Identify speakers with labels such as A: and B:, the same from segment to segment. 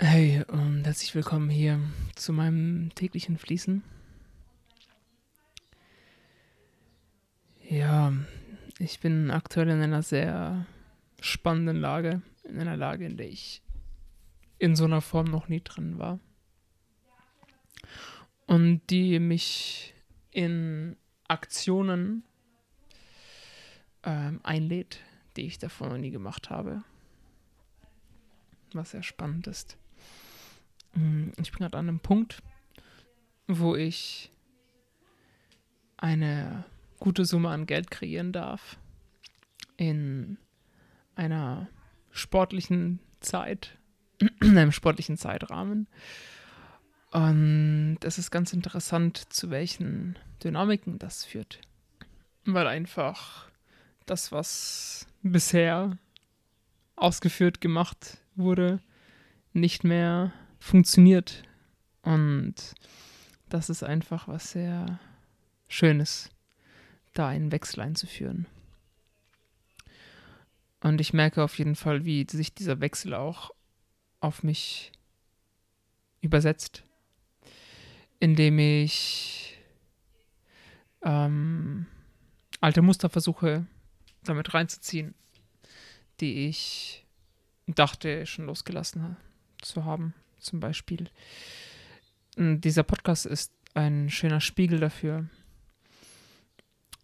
A: Hey und herzlich willkommen hier zu meinem täglichen Fließen. Ja, ich bin aktuell in einer sehr spannenden Lage, in einer Lage, in der ich in so einer Form noch nie drin war. Und die mich in Aktionen ähm, einlädt, die ich davor noch nie gemacht habe. Was sehr spannend ist. Mm, ich bin gerade an einem Punkt, wo ich eine gute Summe an Geld kreieren darf in einer sportlichen Zeit, in einem sportlichen Zeitrahmen. Und es ist ganz interessant, zu welchen Dynamiken das führt. Weil einfach das, was bisher ausgeführt gemacht wurde, nicht mehr funktioniert. Und das ist einfach was sehr Schönes, da einen Wechsel einzuführen. Und ich merke auf jeden Fall, wie sich dieser Wechsel auch auf mich übersetzt, indem ich ähm, alte Muster versuche damit reinzuziehen, die ich dachte schon losgelassen zu haben zum Beispiel. Dieser Podcast ist ein schöner Spiegel dafür.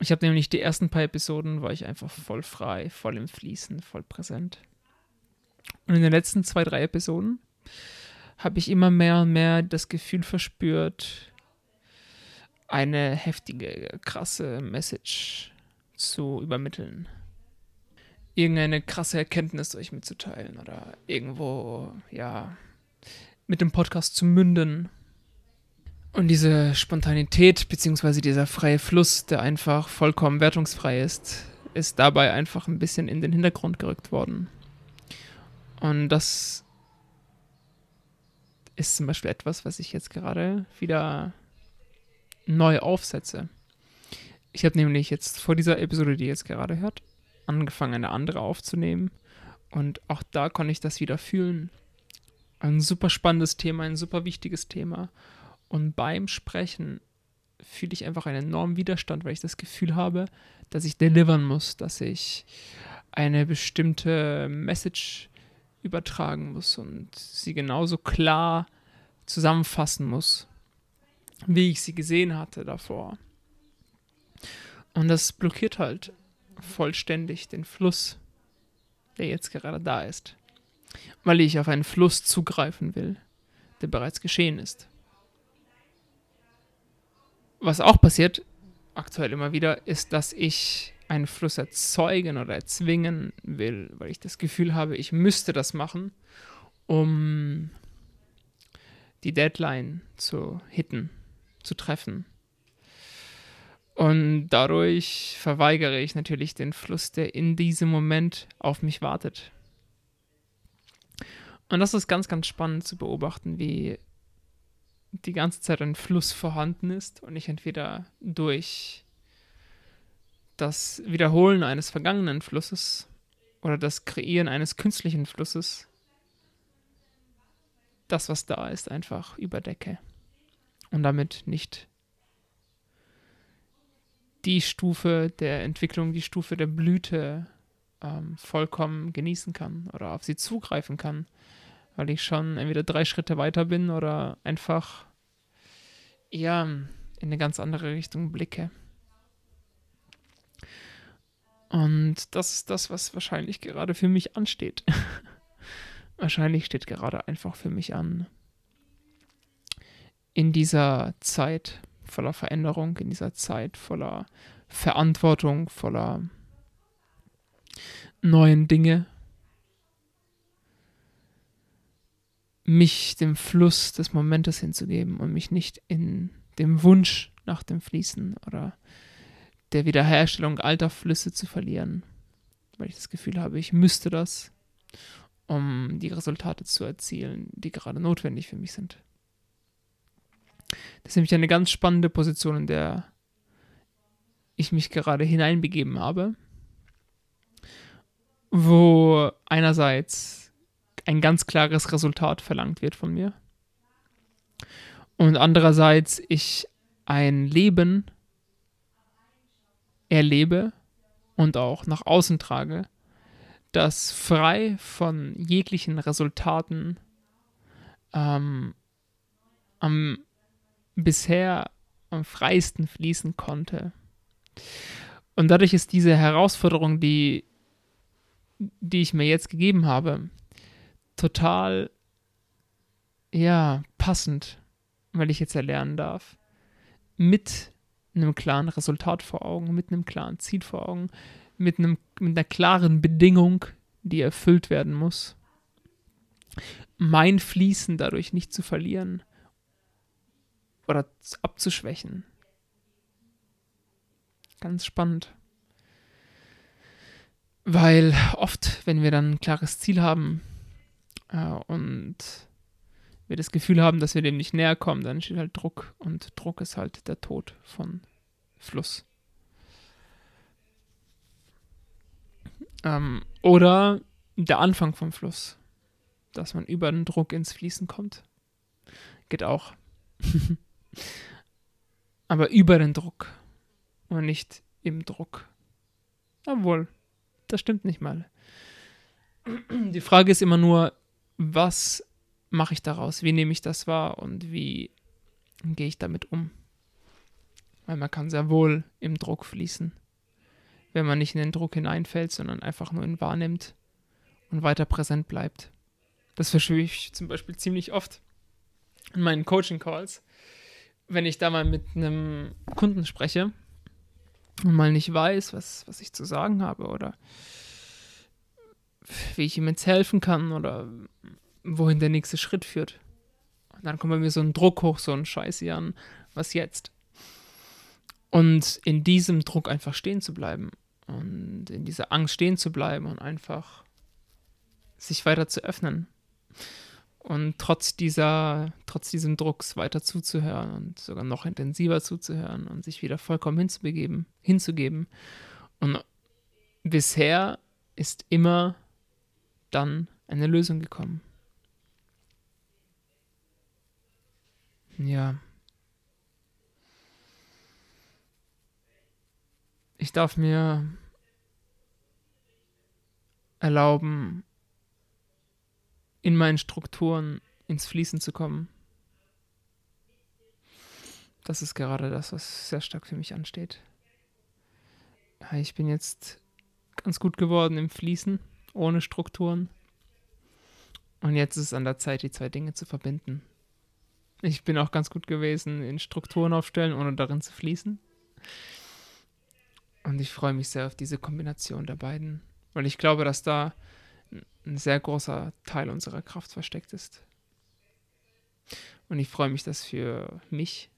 A: Ich habe nämlich die ersten paar Episoden, war ich einfach voll frei, voll im Fließen, voll präsent. Und in den letzten zwei, drei Episoden habe ich immer mehr und mehr das Gefühl verspürt, eine heftige, krasse Message zu übermitteln. Irgendeine krasse Erkenntnis euch mitzuteilen oder irgendwo, ja, mit dem Podcast zu münden. Und diese Spontanität, beziehungsweise dieser freie Fluss, der einfach vollkommen wertungsfrei ist, ist dabei einfach ein bisschen in den Hintergrund gerückt worden. Und das ist zum Beispiel etwas, was ich jetzt gerade wieder neu aufsetze. Ich habe nämlich jetzt vor dieser Episode, die ihr jetzt gerade hört, angefangen, eine andere aufzunehmen. Und auch da konnte ich das wieder fühlen ein super spannendes Thema, ein super wichtiges Thema. Und beim Sprechen fühle ich einfach einen enormen Widerstand, weil ich das Gefühl habe, dass ich delivern muss, dass ich eine bestimmte Message übertragen muss und sie genauso klar zusammenfassen muss, wie ich sie gesehen hatte davor. Und das blockiert halt vollständig den Fluss, der jetzt gerade da ist weil ich auf einen Fluss zugreifen will, der bereits geschehen ist. Was auch passiert, aktuell immer wieder, ist, dass ich einen Fluss erzeugen oder erzwingen will, weil ich das Gefühl habe, ich müsste das machen, um die Deadline zu hitten, zu treffen. Und dadurch verweigere ich natürlich den Fluss, der in diesem Moment auf mich wartet. Und das ist ganz, ganz spannend zu beobachten, wie die ganze Zeit ein Fluss vorhanden ist und ich entweder durch das Wiederholen eines vergangenen Flusses oder das Kreieren eines künstlichen Flusses das, was da ist, einfach überdecke. Und damit nicht die Stufe der Entwicklung, die Stufe der Blüte ähm, vollkommen genießen kann oder auf sie zugreifen kann, weil ich schon entweder drei Schritte weiter bin oder einfach eher in eine ganz andere Richtung blicke. Und das ist das, was wahrscheinlich gerade für mich ansteht. wahrscheinlich steht gerade einfach für mich an. In dieser Zeit voller Veränderung, in dieser Zeit voller Verantwortung, voller neuen Dinge, mich dem Fluss des Momentes hinzugeben und mich nicht in dem Wunsch nach dem Fließen oder der Wiederherstellung alter Flüsse zu verlieren, weil ich das Gefühl habe, ich müsste das, um die Resultate zu erzielen, die gerade notwendig für mich sind. Das ist nämlich eine ganz spannende Position, in der ich mich gerade hineinbegeben habe, wo einerseits ein ganz klares Resultat verlangt wird von mir. Und andererseits ich ein Leben erlebe und auch nach außen trage, das frei von jeglichen Resultaten ähm, am bisher am freisten fließen konnte. Und dadurch ist diese Herausforderung, die, die ich mir jetzt gegeben habe, total, ja, passend, weil ich jetzt erlernen darf, mit einem klaren Resultat vor Augen, mit einem klaren Ziel vor Augen, mit, einem, mit einer klaren Bedingung, die erfüllt werden muss, mein Fließen dadurch nicht zu verlieren oder abzuschwächen. Ganz spannend. Weil oft, wenn wir dann ein klares Ziel haben und wir das Gefühl haben, dass wir dem nicht näher kommen, dann steht halt Druck und Druck ist halt der Tod von Fluss. Ähm, oder der Anfang vom Fluss, dass man über den Druck ins Fließen kommt. Geht auch. Aber über den Druck und nicht im Druck. Obwohl, das stimmt nicht mal. Die Frage ist immer nur, was mache ich daraus? Wie nehme ich das wahr und wie gehe ich damit um? Weil man kann sehr wohl im Druck fließen, wenn man nicht in den Druck hineinfällt, sondern einfach nur ihn wahrnimmt und weiter präsent bleibt. Das verstehe ich zum Beispiel ziemlich oft in meinen Coaching-Calls, wenn ich da mal mit einem Kunden spreche und mal nicht weiß, was, was ich zu sagen habe oder wie ich ihm jetzt helfen kann oder wohin der nächste Schritt führt. Und dann kommt bei mir so ein Druck hoch, so ein Scheiß hier an, was jetzt? Und in diesem Druck einfach stehen zu bleiben und in dieser Angst stehen zu bleiben und einfach sich weiter zu öffnen und trotz dieser, trotz diesem Drucks weiter zuzuhören und sogar noch intensiver zuzuhören und sich wieder vollkommen hinzubegeben, hinzugeben. Und bisher ist immer dann eine Lösung gekommen. Ja. Ich darf mir erlauben, in meinen Strukturen ins Fließen zu kommen. Das ist gerade das, was sehr stark für mich ansteht. Ich bin jetzt ganz gut geworden im Fließen, ohne Strukturen. Und jetzt ist es an der Zeit, die zwei Dinge zu verbinden. Ich bin auch ganz gut gewesen in Strukturen aufstellen, ohne darin zu fließen. Und ich freue mich sehr auf diese Kombination der beiden, weil ich glaube, dass da ein sehr großer Teil unserer Kraft versteckt ist. Und ich freue mich, das für mich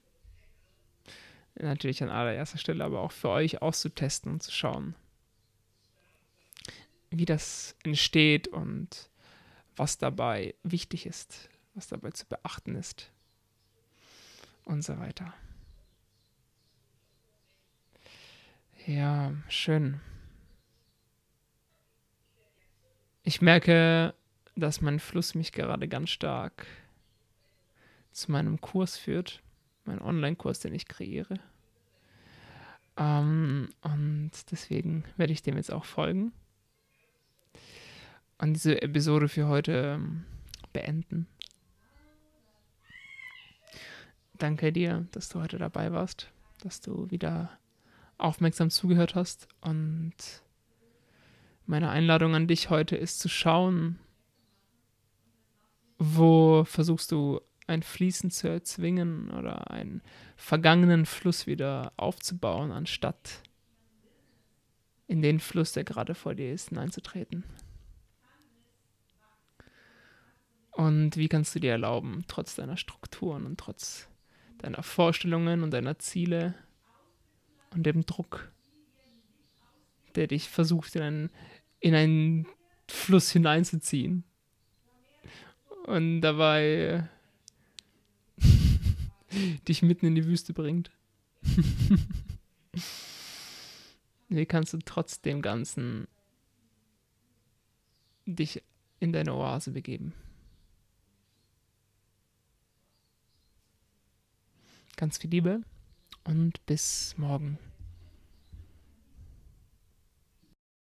A: natürlich an allererster Stelle, aber auch für euch auszutesten und zu schauen, wie das entsteht und was dabei wichtig ist, was dabei zu beachten ist und so weiter. Ja, schön. Ich merke, dass mein Fluss mich gerade ganz stark zu meinem Kurs führt, mein Online-Kurs, den ich kreiere. Ähm, und deswegen werde ich dem jetzt auch folgen und diese Episode für heute ähm, beenden. Danke dir, dass du heute dabei warst, dass du wieder aufmerksam zugehört hast und meine Einladung an dich heute ist zu schauen, wo versuchst du ein Fließen zu erzwingen oder einen vergangenen Fluss wieder aufzubauen, anstatt in den Fluss, der gerade vor dir ist, hineinzutreten. Und wie kannst du dir erlauben, trotz deiner Strukturen und trotz deiner Vorstellungen und deiner Ziele und dem Druck, der dich versucht, in einen in einen Fluss hineinzuziehen. Und dabei dich mitten in die Wüste bringt. Wie kannst du trotz dem Ganzen dich in deine Oase begeben. Ganz viel Liebe und bis morgen.